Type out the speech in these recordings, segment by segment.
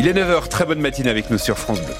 Il est 9h, très bonne matinée avec nous sur France Bleu.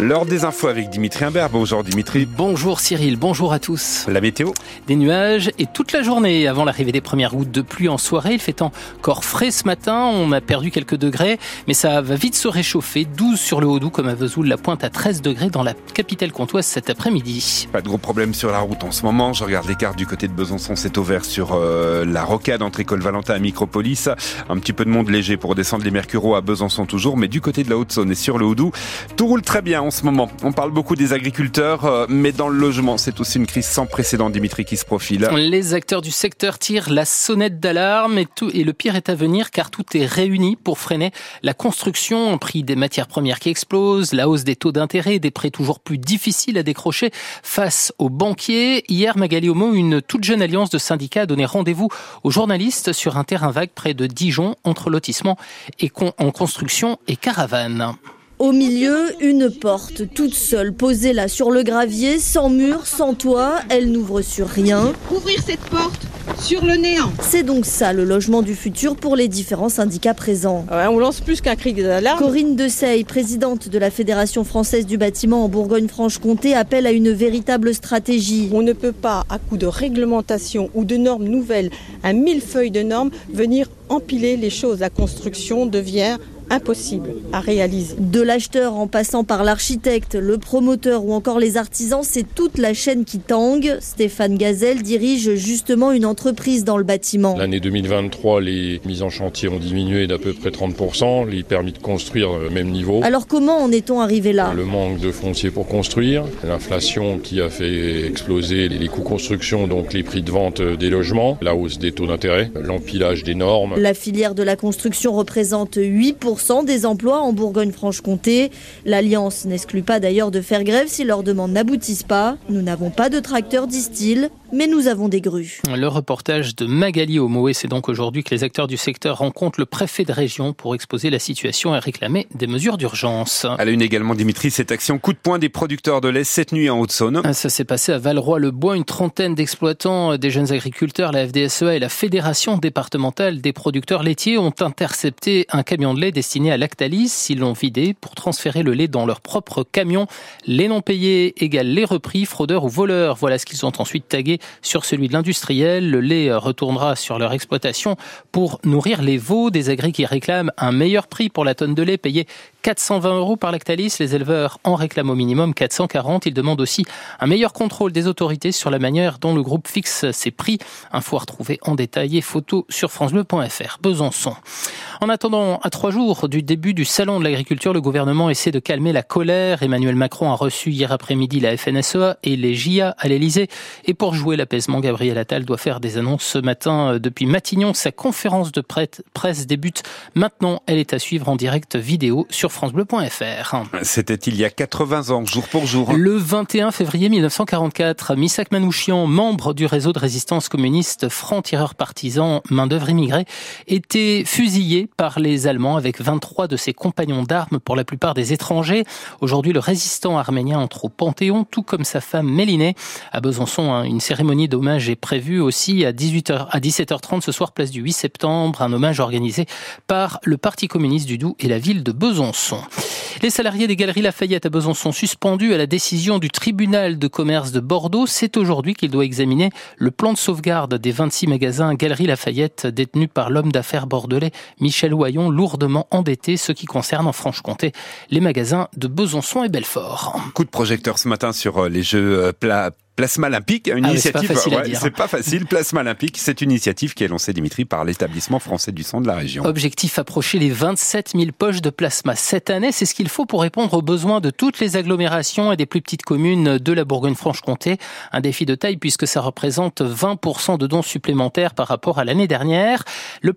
L'heure des infos avec Dimitri Imbert. Bonjour Dimitri. Bonjour Cyril, bonjour à tous. La météo Des nuages et toute la journée avant l'arrivée des premières gouttes de pluie en soirée. Il fait encore frais ce matin, on a perdu quelques degrés, mais ça va vite se réchauffer. 12 sur le Haut-Doubs comme à Vesoul, la pointe à 13 degrés dans la capitale comtoise cet après-midi. Pas de gros problèmes sur la route en ce moment. Je regarde les cartes du côté de Besançon, c'est ouvert sur euh, la rocade entre École Valentin et Micropolis. Un petit peu de monde léger pour descendre les Mercureaux à Besançon toujours, mais du côté de la Haute-Saône et sur le Haut-Doubs, tout roule très bien en ce moment. On parle beaucoup des agriculteurs, euh, mais dans le logement, c'est aussi une crise sans précédent, Dimitri, qui se profile. Les acteurs du secteur tirent la sonnette d'alarme et, le pire est à venir car tout est réuni pour freiner la construction, prix des matières premières qui explosent, la hausse des taux d'intérêt, des prêts toujours plus difficiles à décrocher face aux banquiers. Hier, Magali Homo, une toute jeune alliance de syndicats, a donné rendez-vous aux journalistes sur un terrain vague près de Dijon entre lotissement et en construction et caravane. Au milieu, une porte toute seule posée là sur le gravier, sans mur, sans toit, elle n'ouvre sur rien. Ouvrir cette porte sur le néant. C'est donc ça le logement du futur pour les différents syndicats présents. Ouais, on lance plus qu'un cri d'alarme. Corinne Dessay, présidente de la Fédération française du bâtiment en Bourgogne-Franche-Comté, appelle à une véritable stratégie. On ne peut pas, à coup de réglementation ou de normes nouvelles, un millefeuille de normes, venir empiler les choses. La construction devient impossible à réaliser. De l'acheteur en passant par l'architecte, le promoteur ou encore les artisans, c'est toute la chaîne qui tangue. Stéphane Gazelle dirige justement une entreprise dans le bâtiment. L'année 2023, les mises en chantier ont diminué d'à peu près 30%, les permis de construire au même niveau. Alors comment en est-on arrivé là? Le manque de foncier pour construire, l'inflation qui a fait exploser les coûts construction, donc les prix de vente des logements, la hausse des taux d'intérêt, l'empilage des normes. La filière de la construction représente 8% des emplois en Bourgogne-Franche-Comté. L'Alliance n'exclut pas d'ailleurs de faire grève si leurs demandes n'aboutissent pas. Nous n'avons pas de tracteurs, disent-ils, mais nous avons des grues. Le reportage de Magali Homoé, c'est donc aujourd'hui que les acteurs du secteur rencontrent le préfet de région pour exposer la situation et réclamer des mesures d'urgence. À la une également, Dimitri, cette action coup de poing des producteurs de lait cette nuit en Haute-Saône. Ça s'est passé à Valroy-le-Bois. Une trentaine d'exploitants, des jeunes agriculteurs, la FDSEA et la Fédération départementale des producteurs laitiers ont intercepté un camion de lait destiné à Lactalis. Ils l'ont vidé pour transférer le lait dans leur propre camion. Les non payés égale les repris, fraudeurs ou voleurs. Voilà ce qu'ils ont ensuite tagué sur celui de l'industriel. Le lait retournera sur leur exploitation pour nourrir les veaux. Des agris qui réclament un meilleur prix pour la tonne de lait payée 420 euros par Lactalis. Les éleveurs en réclament au minimum 440. Ils demandent aussi un meilleur contrôle des autorités sur la manière dont le groupe fixe ses prix. Info à retrouver en détail et photo sur francebleu.fr. Besançon. En attendant, à trois jours du début du salon de l'agriculture, le gouvernement essaie de calmer la colère. Emmanuel Macron a reçu hier après-midi la FNSEA et les JA à l'Elysée. Et pour jouer l'apaisement, Gabriel Attal doit faire des annonces ce matin depuis Matignon. Sa conférence de presse débute maintenant. Elle est à suivre en direct vidéo sur francebleu.fr. C'était il y a 80 ans, jour pour jour. Le 21 février 1944, Misak Manouchian, membre du réseau de résistance communiste franc-tireur partisan main d'œuvre immigrée, était fusillé par les Allemands avec 23 de ses compagnons d'armes, pour la plupart des étrangers. Aujourd'hui, le résistant arménien entre au Panthéon, tout comme sa femme Méliné. À Besançon, hein, une cérémonie d'hommage est prévue aussi à 18h, à 17h30 ce soir, place du 8 septembre. Un hommage organisé par le Parti communiste du Doubs et la ville de Besançon. Les salariés des Galeries Lafayette à Besançon suspendus à la décision du tribunal de commerce de Bordeaux. C'est aujourd'hui qu'il doit examiner le plan de sauvegarde des 26 magasins Galeries Lafayette détenus par l'homme d'affaires bordelais Michel Oyon, lourdement endetté, ce qui concerne en Franche-Comté les magasins de Besançon et Belfort. Coup de projecteur ce matin sur euh, les jeux euh, plats Plasma Olympique, une ah, initiative. C'est pas, facile. Plasma Olympique, c'est une initiative qui est lancée, Dimitri, par l'établissement français du sang de la région. Objectif approcher les 27 000 poches de plasma cette année. C'est ce qu'il faut pour répondre aux besoins de toutes les agglomérations et des plus petites communes de la Bourgogne-Franche-Comté. Un défi de taille puisque ça représente 20% de dons supplémentaires par rapport à l'année dernière. Le,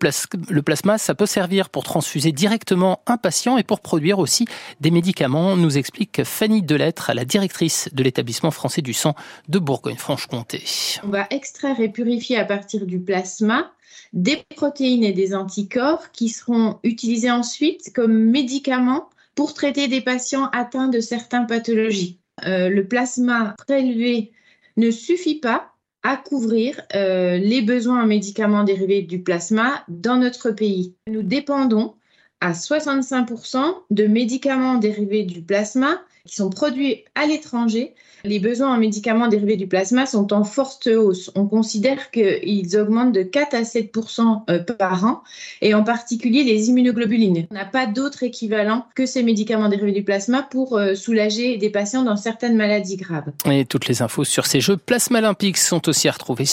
le plasma, ça peut servir pour transfuser directement un patient et pour produire aussi des médicaments, nous explique Fanny Delettre, la directrice de l'établissement français du sang de Bourgogne-Franche-Comté. On va extraire et purifier à partir du plasma des protéines et des anticorps qui seront utilisés ensuite comme médicaments pour traiter des patients atteints de certaines pathologies. Euh, le plasma prélevé ne suffit pas à couvrir euh, les besoins en médicaments dérivés du plasma dans notre pays. Nous dépendons à 65% de médicaments dérivés du plasma qui sont produits à l'étranger. Les besoins en médicaments dérivés du plasma sont en forte hausse. On considère qu'ils augmentent de 4 à 7 euh, par an, et en particulier les immunoglobulines. On n'a pas d'autre équivalent que ces médicaments dérivés du plasma pour euh, soulager des patients dans certaines maladies graves. Et toutes les infos sur ces Jeux plasma olympiques sont aussi à retrouver